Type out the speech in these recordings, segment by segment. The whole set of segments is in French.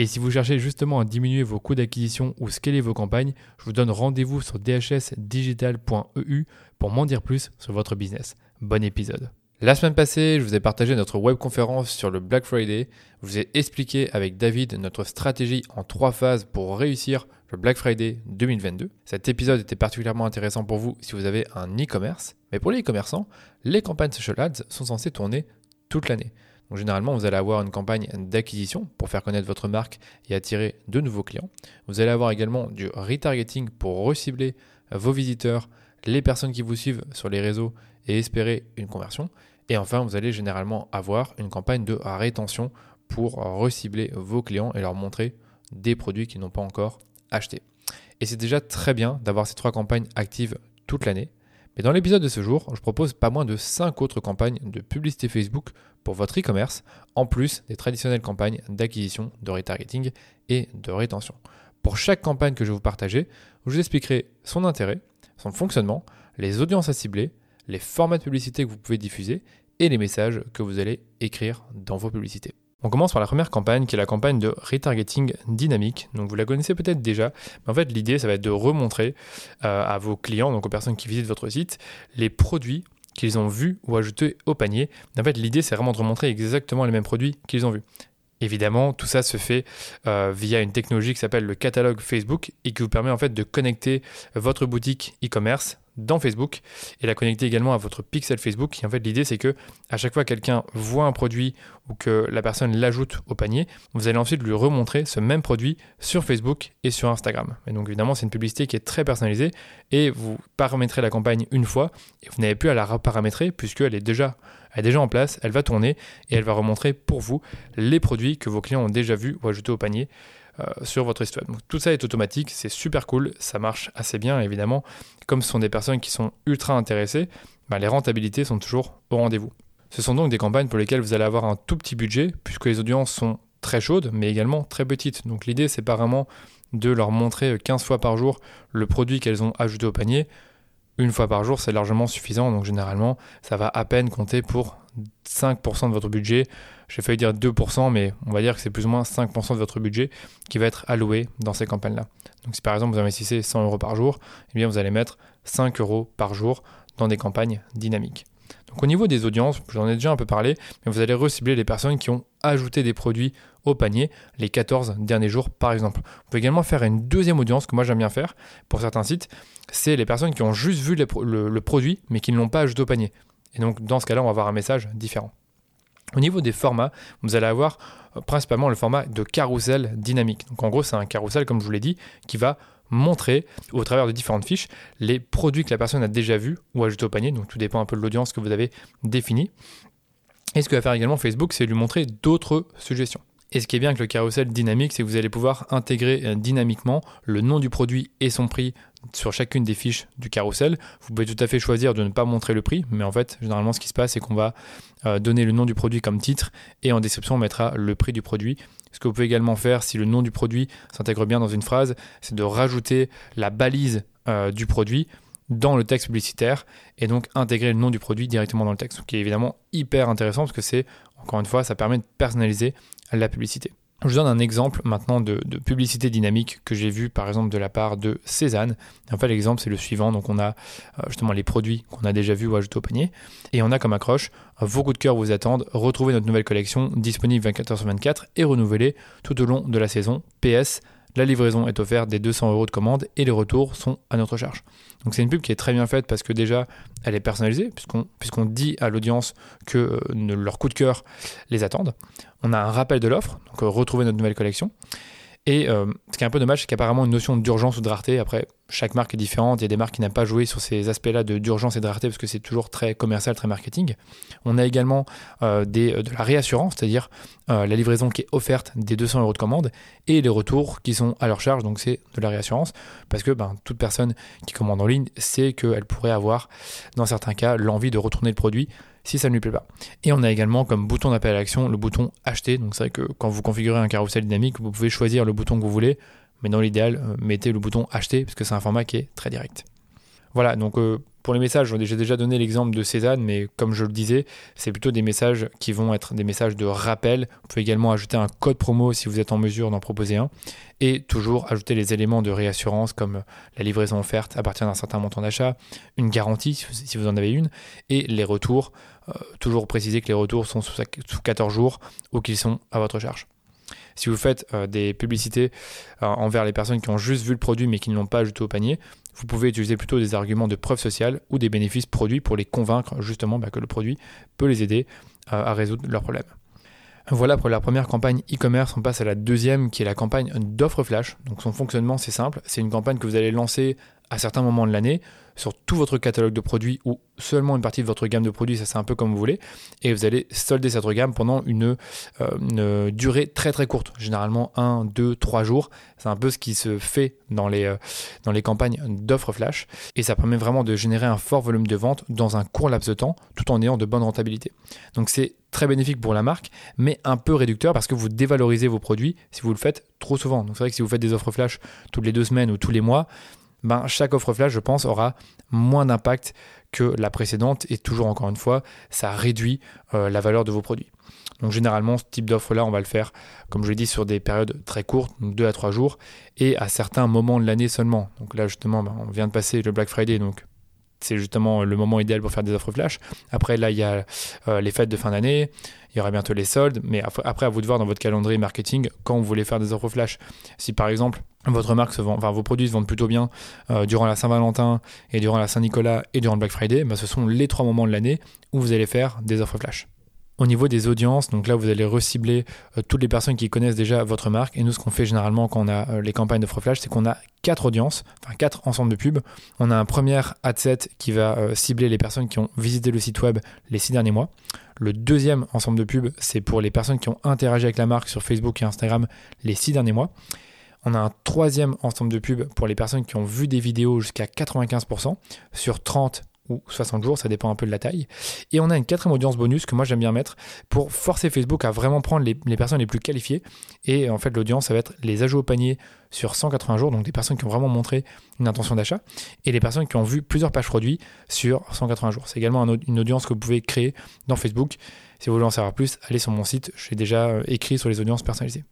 Et si vous cherchez justement à diminuer vos coûts d'acquisition ou scaler vos campagnes, je vous donne rendez-vous sur dhsdigital.eu pour m'en dire plus sur votre business. Bon épisode. La semaine passée, je vous ai partagé notre webconférence sur le Black Friday. Je vous ai expliqué avec David notre stratégie en trois phases pour réussir le Black Friday 2022. Cet épisode était particulièrement intéressant pour vous si vous avez un e-commerce. Mais pour les e-commerçants, les campagnes social ads sont censées tourner toute l'année. Généralement, vous allez avoir une campagne d'acquisition pour faire connaître votre marque et attirer de nouveaux clients. Vous allez avoir également du retargeting pour recibler vos visiteurs, les personnes qui vous suivent sur les réseaux et espérer une conversion. Et enfin, vous allez généralement avoir une campagne de rétention pour recibler vos clients et leur montrer des produits qu'ils n'ont pas encore achetés. Et c'est déjà très bien d'avoir ces trois campagnes actives toute l'année. Mais dans l'épisode de ce jour, je propose pas moins de 5 autres campagnes de publicité Facebook pour votre e-commerce, en plus des traditionnelles campagnes d'acquisition, de retargeting et de rétention. Pour chaque campagne que je vais vous partager, je vous expliquerai son intérêt, son fonctionnement, les audiences à cibler, les formats de publicité que vous pouvez diffuser et les messages que vous allez écrire dans vos publicités. On commence par la première campagne qui est la campagne de retargeting dynamique. Donc vous la connaissez peut-être déjà, mais en fait l'idée ça va être de remontrer euh, à vos clients, donc aux personnes qui visitent votre site, les produits qu'ils ont vus ou ajoutés au panier. En fait l'idée c'est vraiment de remontrer exactement les mêmes produits qu'ils ont vus. Évidemment, tout ça se fait euh, via une technologie qui s'appelle le catalogue Facebook et qui vous permet en fait de connecter votre boutique e-commerce dans Facebook et la connecter également à votre pixel Facebook. Et en fait, l'idée, c'est que à chaque fois que quelqu'un voit un produit ou que la personne l'ajoute au panier, vous allez ensuite lui remontrer ce même produit sur Facebook et sur Instagram. Et donc, évidemment, c'est une publicité qui est très personnalisée et vous paramétrez la campagne une fois et vous n'avez plus à la reparamétrer puisqu'elle est déjà elle est déjà en place, elle va tourner et elle va remontrer pour vous les produits que vos clients ont déjà vus ou ajoutés au panier. Euh, sur votre histoire. Tout ça est automatique, c'est super cool, ça marche assez bien évidemment. Comme ce sont des personnes qui sont ultra intéressées, bah, les rentabilités sont toujours au rendez-vous. Ce sont donc des campagnes pour lesquelles vous allez avoir un tout petit budget puisque les audiences sont très chaudes mais également très petites. Donc l'idée c'est pas vraiment de leur montrer 15 fois par jour le produit qu'elles ont ajouté au panier. Une fois par jour, c'est largement suffisant. Donc généralement, ça va à peine compter pour 5% de votre budget. J'ai failli dire 2%, mais on va dire que c'est plus ou moins 5% de votre budget qui va être alloué dans ces campagnes-là. Donc si par exemple vous investissez 100 euros par jour, eh bien vous allez mettre 5 euros par jour dans des campagnes dynamiques. Donc au niveau des audiences, j'en ai déjà un peu parlé, mais vous allez recibler les personnes qui ont ajouté des produits au panier les 14 derniers jours par exemple. Vous pouvez également faire une deuxième audience que moi j'aime bien faire pour certains sites, c'est les personnes qui ont juste vu le, le produit mais qui ne l'ont pas ajouté au panier. Et donc dans ce cas-là, on va avoir un message différent. Au niveau des formats, vous allez avoir euh, principalement le format de carrousel dynamique. Donc en gros, c'est un carrousel, comme je vous l'ai dit, qui va montrer au travers de différentes fiches les produits que la personne a déjà vus ou ajoutés au panier. Donc tout dépend un peu de l'audience que vous avez définie. Et ce que va faire également Facebook, c'est lui montrer d'autres suggestions. Et ce qui est bien avec le carrousel dynamique, c'est que vous allez pouvoir intégrer euh, dynamiquement le nom du produit et son prix sur chacune des fiches du carrousel. Vous pouvez tout à fait choisir de ne pas montrer le prix, mais en fait, généralement, ce qui se passe, c'est qu'on va euh, donner le nom du produit comme titre et en description, on mettra le prix du produit. Ce que vous pouvez également faire, si le nom du produit s'intègre bien dans une phrase, c'est de rajouter la balise euh, du produit dans le texte publicitaire et donc intégrer le nom du produit directement dans le texte, ce qui est évidemment hyper intéressant parce que c'est, encore une fois, ça permet de personnaliser la publicité. Je vous donne un exemple maintenant de, publicité dynamique que j'ai vu par exemple de la part de Cézanne. En fait, l'exemple c'est le suivant. Donc, on a euh, justement les produits qu'on a déjà vus ou ajoutés au panier. Et on a comme accroche vos coups de cœur vous attendent. Retrouvez notre nouvelle collection disponible 24h sur 24 et renouvelée tout au long de la saison. PS, la livraison est offerte des 200 euros de commande et les retours sont à notre charge. Donc c'est une pub qui est très bien faite parce que déjà elle est personnalisée puisqu'on dit à l'audience que euh, leur coup de cœur les attendent. On a un rappel de l'offre, donc euh, retrouver notre nouvelle collection. Et euh, ce qui est un peu dommage, c'est qu'apparemment une notion d'urgence ou de rareté, après, chaque marque est différente. Il y a des marques qui n'aiment pas joué sur ces aspects-là d'urgence et de rareté parce que c'est toujours très commercial, très marketing. On a également euh, des, de la réassurance, c'est-à-dire euh, la livraison qui est offerte des 200 euros de commande et les retours qui sont à leur charge. Donc c'est de la réassurance parce que ben, toute personne qui commande en ligne sait qu'elle pourrait avoir, dans certains cas, l'envie de retourner le produit si ça ne lui plaît pas. Et on a également comme bouton d'appel à l'action le bouton acheter. Donc c'est vrai que quand vous configurez un carrousel dynamique, vous pouvez choisir le bouton que vous voulez, mais dans l'idéal, euh, mettez le bouton acheter parce que c'est un format qui est très direct. Voilà, donc euh, pour les messages, j'ai déjà donné l'exemple de Cézanne, mais comme je le disais, c'est plutôt des messages qui vont être des messages de rappel. Vous pouvez également ajouter un code promo si vous êtes en mesure d'en proposer un. Et toujours ajouter les éléments de réassurance comme la livraison offerte à partir d'un certain montant d'achat, une garantie si vous en avez une, et les retours. Euh, toujours préciser que les retours sont sous 14 jours ou qu'ils sont à votre charge. Si vous faites euh, des publicités euh, envers les personnes qui ont juste vu le produit mais qui ne l'ont pas ajouté au panier, vous pouvez utiliser plutôt des arguments de preuve sociale ou des bénéfices produits pour les convaincre justement bah, que le produit peut les aider euh, à résoudre leurs problèmes. Voilà pour la première campagne e-commerce. On passe à la deuxième qui est la campagne d'offre flash. Donc son fonctionnement c'est simple. C'est une campagne que vous allez lancer à certains moments de l'année sur tout votre catalogue de produits ou seulement une partie de votre gamme de produits, ça c'est un peu comme vous voulez, et vous allez solder cette gamme pendant une, euh, durée très très courte, généralement 1, 2, 3 jours. C'est un peu ce qui se fait dans les, euh, dans les campagnes d'offres flash, et ça permet vraiment de générer un fort volume de vente dans un court laps de temps, tout en ayant de bonnes rentabilités. Donc c'est très bénéfique pour la marque, mais un peu réducteur parce que vous dévalorisez vos produits si vous le faites trop souvent. Donc c'est vrai que si vous faites des offres flash toutes les deux semaines ou tous les mois, ben, chaque offre flash, je pense, aura moins d'impact que la précédente et toujours encore une fois, ça réduit euh, la valeur de vos produits. Donc généralement, ce type d'offre-là, on va le faire, comme je l'ai dit, sur des périodes très courtes, donc 2 à 3 jours, et à certains moments de l'année seulement. Donc là, justement, ben, on vient de passer le Black Friday, donc c'est justement le moment idéal pour faire des offres flash. Après, là, il y a euh, les fêtes de fin d'année, il y aura bientôt les soldes, mais après, à vous de voir dans votre calendrier marketing quand vous voulez faire des offres flash. Si par exemple, votre marque se vend, enfin vos produits se vendent plutôt bien euh, durant la Saint-Valentin et durant la Saint-Nicolas et durant le Black Friday, bah, ce sont les trois moments de l'année où vous allez faire des offres flash. Au niveau des audiences, donc là vous allez recibler euh, toutes les personnes qui connaissent déjà votre marque. Et nous, ce qu'on fait généralement quand on a euh, les campagnes de flash, c'est qu'on a quatre audiences, enfin quatre ensembles de pubs. On a un premier ad set qui va cibler les personnes qui ont visité le site web les six derniers mois. Le deuxième ensemble de pubs, c'est pour les personnes qui ont interagi avec la marque sur Facebook et Instagram les six derniers mois. On a un troisième ensemble de pubs pour les personnes qui ont vu des vidéos jusqu'à 95% sur 30 ou 60 jours, ça dépend un peu de la taille. Et on a une quatrième audience bonus que moi j'aime bien mettre pour forcer Facebook à vraiment prendre les, personnes les plus qualifiées. Et en fait, l'audience, ça va être les ajouts au panier sur 180 jours, donc des personnes qui ont vraiment montré une intention d'achat, et les personnes qui ont vu plusieurs pages produits sur 180 jours. C'est également une audience que vous pouvez créer dans Facebook. Si vous voulez en savoir plus, allez sur mon site, j'ai déjà euh, écrit sur les audiences personnalisées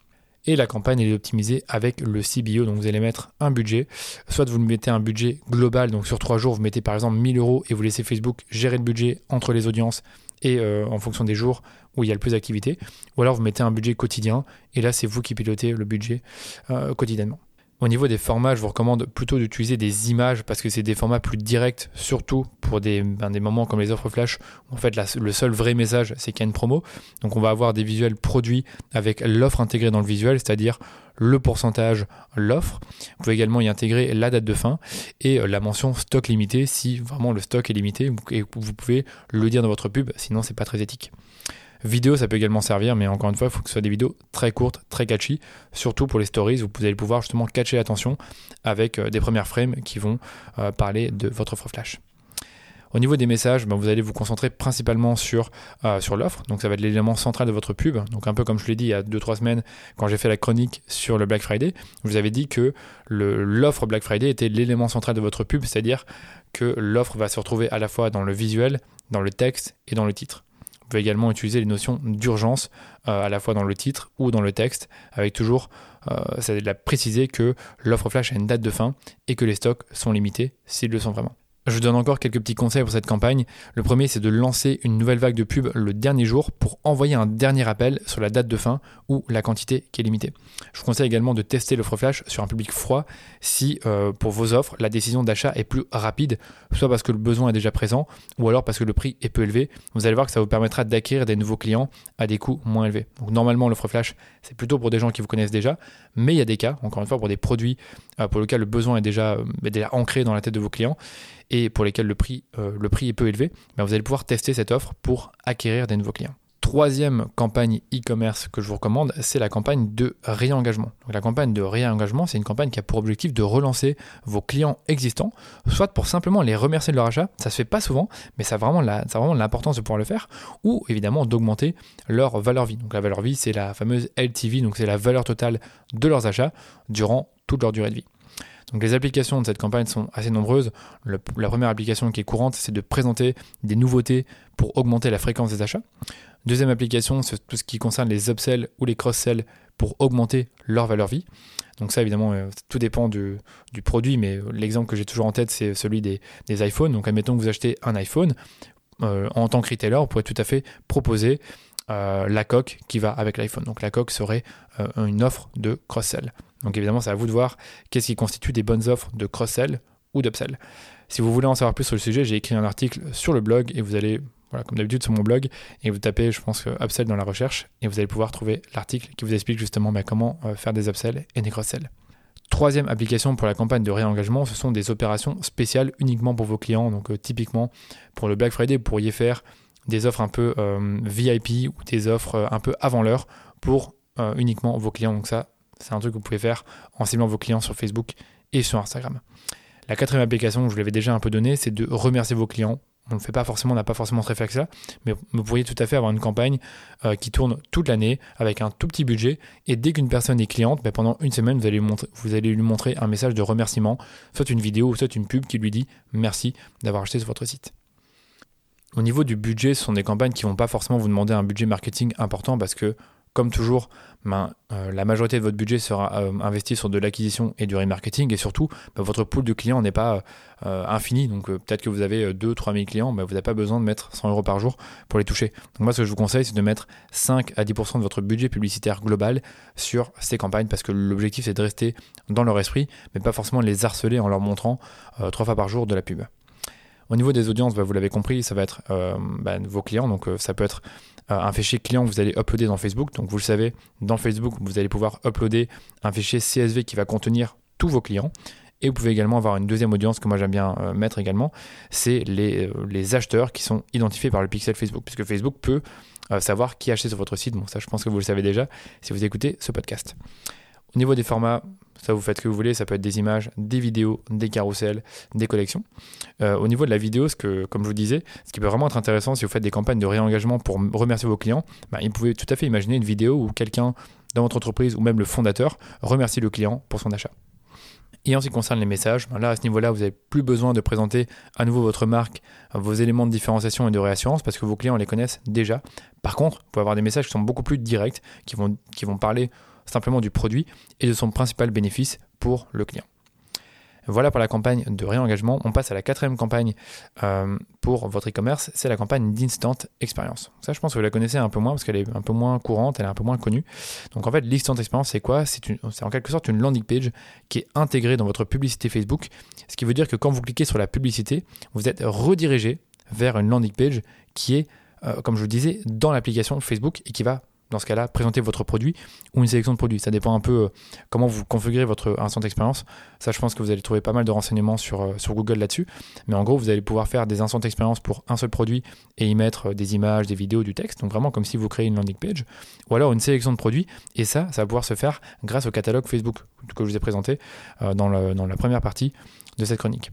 et la campagne est optimisée avec le CBO. Donc vous allez mettre un budget, soit vous mettez un budget global, donc sur trois jours, vous mettez par exemple 1000 euros et vous laissez Facebook gérer le budget entre les audiences et euh, en fonction des jours où il y a le plus d'activité, ou alors vous mettez un budget quotidien et là c'est vous qui pilotez le budget euh, quotidiennement. Au niveau des formats, je vous recommande plutôt d'utiliser des images parce que c'est des formats plus directs, surtout pour des, ben, moments comme les offres flash où en fait le seul vrai message c'est qu'il y a une promo. Donc on va avoir des visuels produits avec l'offre intégrée dans le visuel, c'est-à-dire le pourcentage, l'offre. Vous pouvez également y intégrer la date de fin et euh, la mention stock limité si vraiment le stock est limité et vous pouvez le dire dans votre pub, sinon c'est pas très éthique. Vidéo, ça peut également servir, mais encore une fois, il faut que ce soit des vidéos très courtes, très catchy, surtout pour les stories où vous allez pouvoir justement catcher l'attention avec euh, des premières frames qui vont euh, parler de votre offre flash. Au niveau des messages, ben, vous allez vous concentrer principalement sur, euh, sur l'offre. Donc ça va être l'élément central de votre pub. Donc un peu comme je l'ai dit il y a 2-3 semaines quand j'ai fait la chronique sur le Black Friday, je vous avais dit que l'offre Black Friday était l'élément central de votre pub, c'est-à-dire que l'offre va se retrouver à la fois dans le visuel, dans le texte et dans le titre. Vous pouvez également utiliser les notions d'urgence euh, à la fois dans le titre ou dans le texte, avec toujours euh, préciser que l'offre flash a une date de fin et que les stocks sont limités s'ils le sont vraiment. Je donne encore quelques petits conseils pour cette campagne. Le premier, c'est de lancer une nouvelle vague de pub le dernier jour pour envoyer un dernier appel sur la date de fin ou la quantité qui est limitée. Je vous conseille également de tester l'offre flash sur un public froid si euh, pour vos offres, la décision d'achat est plus rapide, soit parce que le besoin est déjà présent ou alors parce que le prix est peu élevé. Vous allez voir que ça vous permettra d'acquérir des nouveaux clients à des coûts moins élevés. Donc normalement, l'offre flash, c'est plutôt pour des gens qui vous connaissent déjà, mais il y a des cas, encore une fois, pour des produits euh, pour lesquels le besoin est déjà, euh, est déjà ancré dans la tête de vos clients pour lesquels le prix, euh, est peu élevé, ben vous allez pouvoir tester cette offre pour acquérir des nouveaux clients. Troisième campagne e-commerce que je vous recommande, c'est la campagne de réengagement. La campagne de réengagement, c'est une campagne qui a pour objectif de relancer vos clients existants, soit pour simplement les remercier de leur achat, ça se fait pas souvent, mais ça a vraiment, vraiment l'importance de pouvoir le faire, ou évidemment d'augmenter leur valeur vie. Donc la valeur vie, c'est la fameuse LTV, donc c'est la valeur totale de leurs achats durant toute leur durée de vie. Donc les applications de cette campagne sont assez nombreuses. la première application qui est courante, c'est de présenter des nouveautés pour augmenter la fréquence des achats. Deuxième application, c'est tout ce qui concerne les upsells ou les cross-sells pour augmenter leur valeur vie. Donc ça, évidemment, euh, tout dépend du, produit, mais l'exemple que j'ai toujours en tête, c'est celui des, iPhones. Donc admettons que vous achetez un iPhone. Euh, en tant que retailer, vous pourrez tout à fait proposer euh, la coque qui va avec l'iPhone. Donc la coque serait une offre de cross-sell. Donc évidemment, c'est à vous de voir qu'est-ce qui constitue des bonnes offres de cross-sell ou d'upsell. Si vous voulez en savoir plus sur le sujet, j'ai écrit un article sur le blog et vous allez, voilà, comme d'habitude sur mon blog, et vous tapez, je pense, upsell dans la recherche et vous allez pouvoir trouver l'article qui vous explique justement bah, comment euh, faire des upsells et des cross-sell. Troisième application pour la campagne de réengagement, ce sont des opérations spéciales uniquement pour vos clients. Donc euh, typiquement pour le Black Friday, vous pourriez faire des offres un peu euh, VIP ou des offres un peu avant l'heure pour uniquement vos clients. Donc ça, c'est un truc que vous pouvez faire en ciblant vos clients sur Facebook et sur Instagram. La quatrième application, je vous l'avais déjà un peu donné, c'est de remercier vos clients. On ne fait pas forcément, on n'a pas forcément que ça, mais vous pourriez tout à fait avoir une campagne euh, qui tourne toute l'année avec un tout petit budget. Et dès qu'une personne est cliente, ben, pendant une semaine, vous allez lui montrer un message de remerciement, soit une vidéo, soit une pub qui lui dit merci d'avoir acheté sur votre site. Au niveau du budget, ce sont des campagnes qui ne vont pas forcément vous demander un budget marketing important parce que comme toujours, ben, euh, la majorité de votre budget sera euh, investi sur de l'acquisition et du remarketing et surtout, ben, votre pool de clients n'est pas euh, infini. Donc peut-être que vous avez 2-3 000 clients, ben, vous n'avez pas besoin de mettre 100 euros par jour pour les toucher. Donc moi, ce que je vous conseille, c'est de mettre 5 à 10% de votre budget publicitaire global sur ces campagnes parce que l'objectif, c'est de rester dans leur esprit, mais pas forcément les harceler en leur montrant 3 fois par jour de la pub. Au niveau des audiences, vous l'avez compris, ça va être vos clients. Donc ça peut être euh, un fichier client que vous allez uploader dans Facebook. Donc vous le savez, dans Facebook, vous allez pouvoir uploader un fichier CSV qui va contenir tous vos clients. Et vous pouvez également avoir une deuxième audience que moi j'aime bien euh, mettre également, c'est les, euh, les, acheteurs qui sont identifiés par le pixel Facebook, puisque Facebook peut savoir qui a acheté sur votre site. Bon, ça je pense que vous le savez déjà si vous écoutez ce podcast. Au niveau des formats, ça vous faites ce que vous voulez, ça peut être des images, des vidéos, des carousels, des collections. Euh, au niveau de la vidéo, ce que, comme je vous disais, ce qui peut vraiment être intéressant si vous faites des campagnes de réengagement pour remercier vos clients, bah, vous pouvez tout à fait imaginer une vidéo où quelqu'un dans votre entreprise ou même le fondateur remercie le client pour son achat. Et en ce qui concerne les messages, bah, là à ce niveau-là, vous n'avez plus besoin de présenter à nouveau votre marque, vos éléments de différenciation et de réassurance parce que vos clients les connaissent déjà. Par contre, vous pouvez avoir des messages qui sont beaucoup plus directs, qui vont, qui vont parler simplement du produit et de son principal bénéfice pour le client. Voilà pour la campagne de réengagement. On passe à la quatrième campagne euh, pour votre e-commerce, c'est la campagne d'Instant Experience. Ça, je pense que vous la connaissez un peu moins parce qu'elle est un peu moins courante, elle est un peu moins connue. Donc en fait, l'Instant Experience, c'est quoi? C'est en quelque sorte une landing page qui est intégrée dans votre publicité Facebook. Ce qui veut dire que quand vous cliquez sur la publicité, vous êtes redirigé vers une landing page qui est, euh, comme je vous disais, dans l'application Facebook et qui va dans ce cas-là, présenter votre produit ou une sélection de produits. Ça dépend un peu euh, comment vous configurez votre instant d'expérience. Ça, je pense que vous allez trouver pas mal de renseignements sur, euh, Google là-dessus. Mais en gros, vous allez pouvoir faire des instants d'expérience pour un seul produit et y mettre euh, des images, des vidéos, du texte. Donc vraiment comme si vous créez une landing page. Ou alors une sélection de produits. Et ça, ça va pouvoir se faire grâce au catalogue Facebook que je vous ai présenté dans la première partie de cette chronique.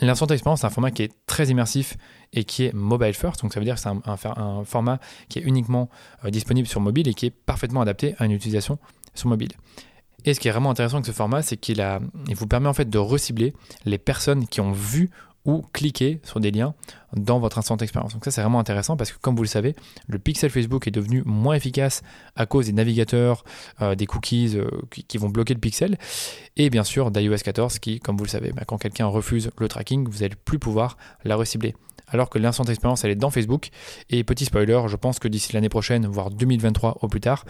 L'instant expérience, c'est un format qui est très immersif et qui est mobile first. Donc ça veut dire que c'est un, format qui est uniquement euh, disponible sur mobile et qui est parfaitement adapté à une utilisation sur mobile. Et ce qui est vraiment intéressant avec ce format, c'est qu'il il vous permet en fait de recibler les personnes qui ont vu ou cliquer sur des liens dans votre instant expérience. Donc ça c'est vraiment intéressant parce que comme vous le savez, le pixel Facebook est devenu moins efficace à cause des navigateurs, euh, des cookies euh, qui, vont bloquer le pixel et bien sûr d'iOS 14 qui, comme vous le savez, bah, quand quelqu'un refuse le tracking, vous n'allez plus pouvoir la recibler alors que l'instant expérience elle est dans Facebook. Et petit spoiler, je pense que d'ici l'année prochaine, voire 2023 au plus tard,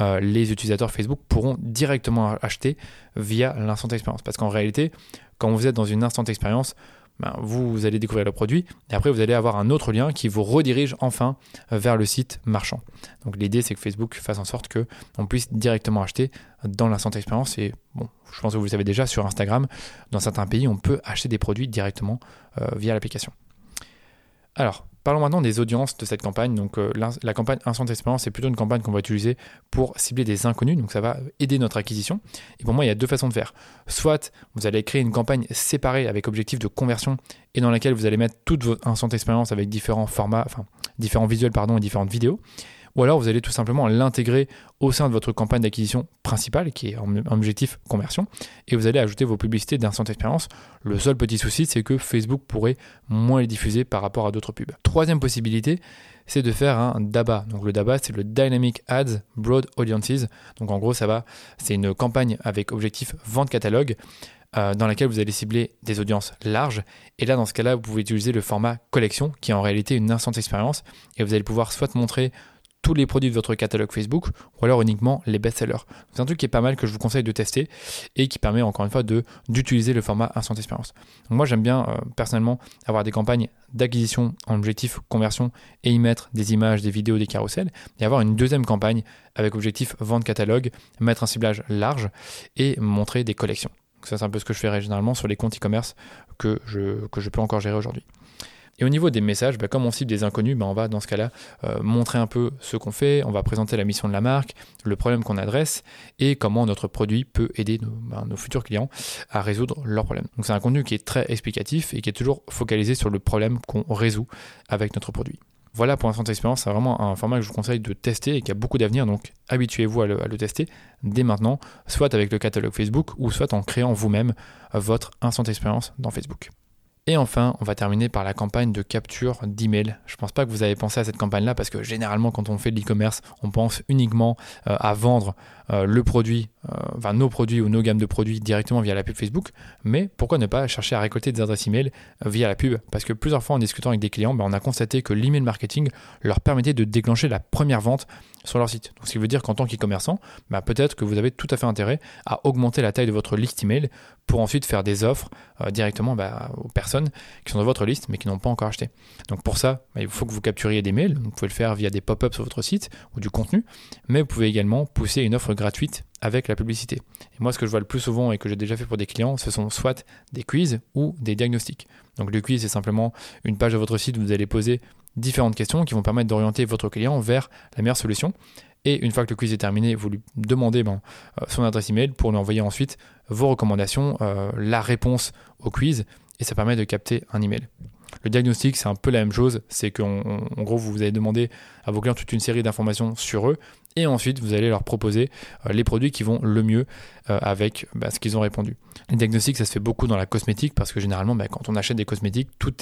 euh, les utilisateurs Facebook pourront directement acheter via l'instant expérience. Parce qu'en réalité, quand vous êtes dans une instant expérience, ben, vous, allez découvrir le produit et après vous allez avoir un autre lien qui vous redirige enfin vers le site marchand. Donc l'idée c'est que Facebook fasse en sorte que on puisse directement acheter dans l'instant expérience et bon, je pense que vous le savez déjà sur Instagram, dans certains pays on peut acheter des produits directement euh, via l'application. Alors, parlons maintenant des audiences de cette campagne. Donc, euh, la, campagne Instant Expérience, c'est plutôt une campagne qu'on va utiliser pour cibler des inconnus. Donc, ça va aider notre acquisition. Et pour moi, il y a deux façons de faire. Soit vous allez créer une campagne séparée avec objectif de conversion et dans laquelle vous allez mettre toute votre Instant Expérience avec différents formats, enfin, différents visuels, pardon, et différentes vidéos ou alors vous allez tout simplement l'intégrer au sein de votre campagne d'acquisition principale, qui est en objectif conversion, et vous allez ajouter vos publicités d'instant expérience. Le seul petit souci, c'est que Facebook pourrait moins les diffuser par rapport à d'autres pubs. Troisième possibilité, c'est de faire un DABA. Donc le DABA, c'est le Dynamic Ads Broad Audiences. Donc en gros, ça va, c'est une campagne avec objectif vente catalogue euh, dans laquelle vous allez cibler des audiences larges. Et là, dans ce cas-là, vous pouvez utiliser le format collection, qui est en réalité une instant expérience, et vous allez pouvoir soit montrer tous les produits de votre catalogue Facebook ou alors uniquement les best-sellers. C'est un truc qui est pas mal que je vous conseille de tester et qui permet encore une fois d'utiliser le format instant expérience. Donc moi j'aime bien euh, personnellement avoir des campagnes d'acquisition en objectif conversion et y mettre des images, des vidéos, des carousels et avoir une deuxième campagne avec objectif vente catalogue, mettre un ciblage large et montrer des collections. ça c'est un peu ce que je fais généralement sur les comptes e-commerce que je peux encore gérer aujourd'hui. Et au niveau des messages, bah, comme on cible des inconnus, bah, on va dans ce cas-là euh, montrer un peu ce qu'on fait, on va présenter la mission de la marque, le problème qu'on adresse et comment notre produit peut aider nos, bah, futurs clients à résoudre leurs problèmes. Donc c'est un contenu qui est très explicatif et qui est toujours focalisé sur le problème qu'on résout avec notre produit. Voilà pour l'instant expérience, c'est vraiment un format que je vous conseille de tester et qui a beaucoup d'avenir, donc habituez-vous à à le, tester dès maintenant, soit avec le catalogue Facebook ou soit en créant vous-même votre instant expérience dans Facebook. Et enfin, on va terminer par la campagne de capture d'email. Je ne pense pas que vous avez pensé à cette campagne-là parce que généralement, quand on fait de l'e-commerce, on pense uniquement euh, à vendre euh, le produit, euh, enfin nos produits ou nos gammes de produits directement via la pub Facebook. Mais pourquoi ne pas chercher à récolter des adresses email via la pub? Parce que plusieurs fois en discutant avec des clients, ben, on a constaté que l'email marketing leur permettait de déclencher la première vente sur leur site. Donc, ce qui veut dire qu'en tant qu'e-commerçant, bah, peut-être que vous avez tout à fait intérêt à augmenter la taille de votre liste email pour ensuite faire des offres euh, directement bah, aux personnes qui sont dans votre liste mais qui n'ont pas encore acheté. Donc pour ça, bah, il faut que vous capturiez des mails. vous pouvez le faire via des pop-ups sur votre site ou du contenu, mais vous pouvez également pousser une offre gratuite avec la publicité. Et moi, ce que je vois le plus souvent et que j'ai déjà fait pour des clients, ce sont soit des quiz ou des diagnostics. Donc le quiz, c'est simplement une page de votre site où vous allez poser différentes questions qui vont permettre d'orienter votre client vers la meilleure solution. Et une fois que le quiz est terminé, vous lui demandez ben, euh, son adresse email pour lui envoyer ensuite vos recommandations, euh, la réponse au quiz, et ça permet de capter un email. Le diagnostic, c'est un peu la même chose, c'est qu'en gros, vous allez demander à vos clients toute une série d'informations sur eux, et ensuite vous allez leur proposer euh, les produits qui vont le mieux avec bah, ce qu'ils ont répondu. Les diagnostics, ça se fait beaucoup dans la cosmétique, parce que généralement, bah, quand on achète des cosmétiques, tout,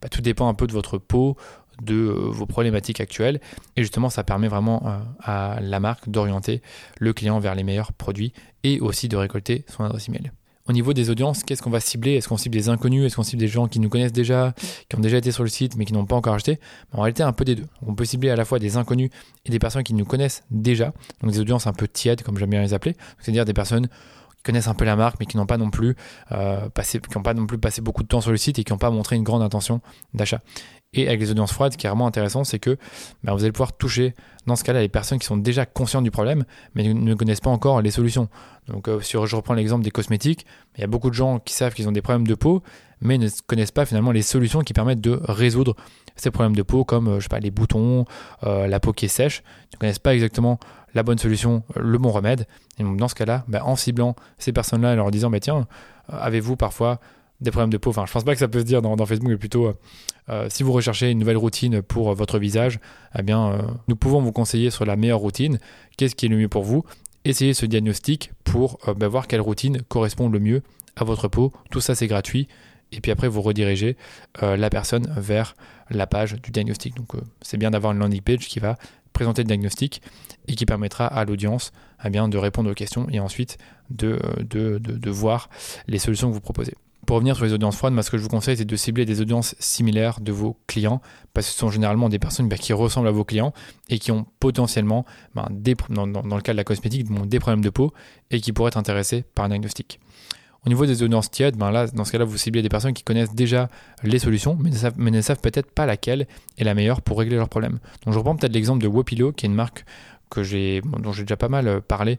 bah, tout dépend un peu de votre peau, de euh, vos problématiques actuelles. Et justement, ça permet vraiment euh, à la marque d'orienter le client vers les meilleurs produits et aussi de récolter son adresse email. Au niveau des audiences, qu'est-ce qu'on va cibler? Est-ce qu'on cible des inconnus? Est-ce qu'on cible des gens qui nous connaissent déjà, qui ont déjà été sur le site mais qui n'ont pas encore acheté? En réalité, un peu des deux. On peut cibler à la fois des inconnus et des personnes qui nous connaissent déjà, donc des audiences un peu tièdes, comme j'aime bien les appeler, c'est-à-dire des personnes qui connaissent un peu la marque mais qui n'ont pas non plus euh, passé, qui n'ont pas non plus passé beaucoup de temps sur le site et qui n'ont pas montré une grande intention d'achat. Et avec les audiences froides, ce qui est vraiment intéressant, c'est que bah, vous allez pouvoir toucher, dans ce cas-là, les personnes qui sont déjà conscientes du problème, mais ne connaissent pas encore les solutions. Donc, euh, si je reprends l'exemple des cosmétiques, il y a beaucoup de gens qui savent qu'ils ont des problèmes de peau, mais ne connaissent pas finalement les solutions qui permettent de résoudre ces problèmes de peau, comme euh, je sais pas, les boutons, euh, la peau qui est sèche. Ils ne connaissent pas exactement la bonne solution, le bon remède. Et donc, dans ce cas-là, bah, en ciblant ces personnes-là et leur disant, bah, tiens, avez-vous parfois des problèmes de peau. Enfin, je pense pas que ça peut se dire dans, Facebook, mais plutôt euh, euh, si vous recherchez une nouvelle routine pour euh, votre visage, eh bien, nous pouvons vous conseiller sur la meilleure routine. Qu'est-ce qui est le mieux pour vous? Essayez ce diagnostic pour bah, voir quelle routine correspond le mieux à votre peau. Tout ça, c'est gratuit et puis après vous redirigez la personne vers la page du diagnostic. Donc c'est bien d'avoir une landing page qui va présenter le diagnostic et qui permettra à l'audience eh bien, de répondre aux questions et ensuite de, voir les solutions que vous proposez. Pour revenir sur les audiences froides, moi, ce que je vous conseille, c'est de cibler des audiences similaires de vos clients, parce que ce sont généralement des personnes bah, qui ressemblent à vos clients et qui ont potentiellement, bah, dans, le cas de la cosmétique, des problèmes de peau et qui pourraient être intéressés par un diagnostic. Au niveau des audiences tièdes, ben là, dans ce cas-là, vous ciblez des personnes qui connaissent déjà les solutions, mais ne savent, peut-être pas laquelle est la meilleure pour régler leurs problèmes. Donc je reprends peut-être l'exemple de Wopilo, qui est une marque dont j'ai déjà pas mal euh, parlé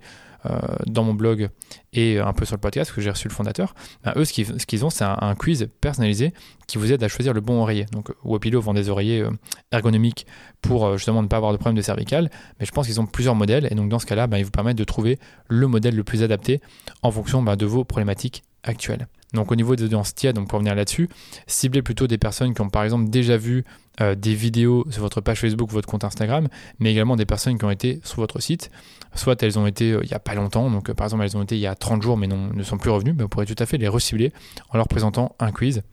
dans mon blog et un peu sur le podcast que j'ai reçu le fondateur, ben, eux, ce qu'ils, ont, c'est un, quiz personnalisé qui vous aide à choisir le bon oreiller. Donc, Wapilo vend des oreillers euh, ergonomiques pour justement ne pas avoir de problème de cervical, mais je pense qu'ils ont plusieurs modèles et donc dans ce cas-là, ben, ils vous permettent de trouver le modèle le plus adapté en fonction ben, de vos problématiques actuelles. Donc au niveau des audiences tièdes, donc pour revenir là-dessus, ciblez plutôt des personnes qui ont par exemple déjà vu euh, des vidéos sur votre page Facebook, votre compte Instagram, mais également des personnes qui ont été sur votre site. Soit elles ont été euh, il n'y a pas longtemps, donc euh, par exemple elles ont été il y a 30 jours mais ne sont plus revenues, mais vous pourrez tout à fait les recibler en leur présentant un quiz.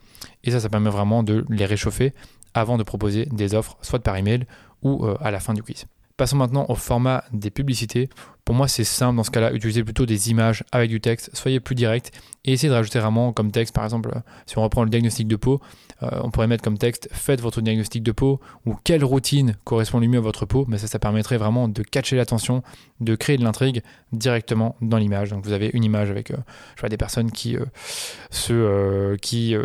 Et ça, ça permet vraiment de les réchauffer avant de proposer des offres, soit par email ou à la fin du quiz. Passons maintenant au format des publicités. Pour moi, c'est simple dans ce cas-là, utilisez plutôt des images avec du texte, soyez plus direct et essayez de rajouter vraiment comme texte, par exemple, si on reprend le diagnostic de peau, euh, on pourrait mettre comme texte faites votre diagnostic de peau ou quelle routine correspond le mieux à votre peau, mais ça, ça permettrait vraiment de catcher l'attention, de créer de l'intrigue directement dans l'image. Donc vous avez une image avec euh, je vois, des personnes qui, euh, se, qui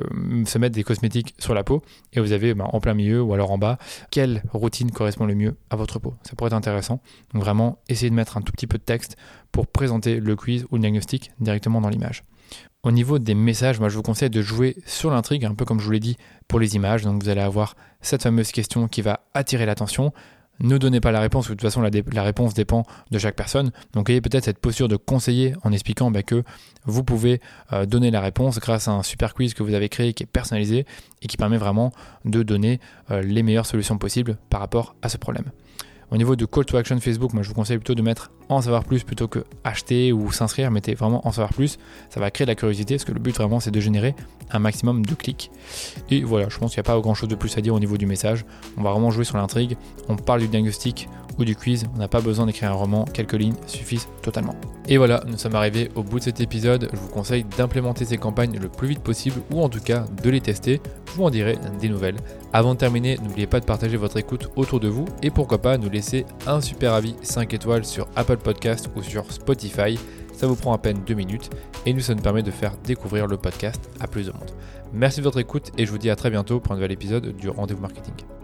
se mettent des cosmétiques sur la peau et vous avez ben, en plein milieu ou alors en bas quelle routine correspond le mieux à votre peau. Ça pourrait être intéressant. Donc vraiment, essayez de mettre un tout petit peu de texte pour présenter le quiz ou le diagnostic directement dans l'image. Au niveau des messages, moi je vous conseille de jouer sur l'intrigue, un peu comme je vous l'ai dit pour les images. Donc vous allez avoir cette fameuse question qui va attirer l'attention. Ne donnez pas la réponse, de toute façon la, réponse dépend de chaque personne. Donc ayez peut-être cette posture de conseiller en expliquant bah, que vous pouvez euh, donner la réponse grâce à un super quiz que vous avez créé qui est personnalisé et qui permet vraiment de donner euh, les meilleures solutions possibles par rapport à ce problème. Au niveau de call to action Facebook, moi je vous conseille plutôt de mettre en savoir plus plutôt que acheter ou s'inscrire. Mettez vraiment en savoir plus. Ça va créer de la curiosité parce que le but vraiment c'est de générer un maximum de clics. Et voilà, je pense qu'il n'y a pas grand chose de plus à dire au niveau du message. On va vraiment jouer sur l'intrigue. On parle du diagnostic ou du quiz. On n'a pas besoin d'écrire un roman. Quelques lignes suffisent totalement. Et voilà, nous sommes arrivés au bout de cet épisode. Je vous conseille d'implémenter ces campagnes le plus vite possible ou en tout cas de les tester. Je vous en dirai des nouvelles. Avant de terminer, n'oubliez pas de partager votre écoute autour de vous et pourquoi pas nous laisser un super avis 5 étoiles sur Apple Podcast ou sur Spotify. Ça vous prend à peine 2 minutes et nous ça nous permet de faire découvrir le podcast à plus de monde. Merci de votre écoute et je vous dis à très bientôt pour un nouvel épisode du Rendez-vous Marketing.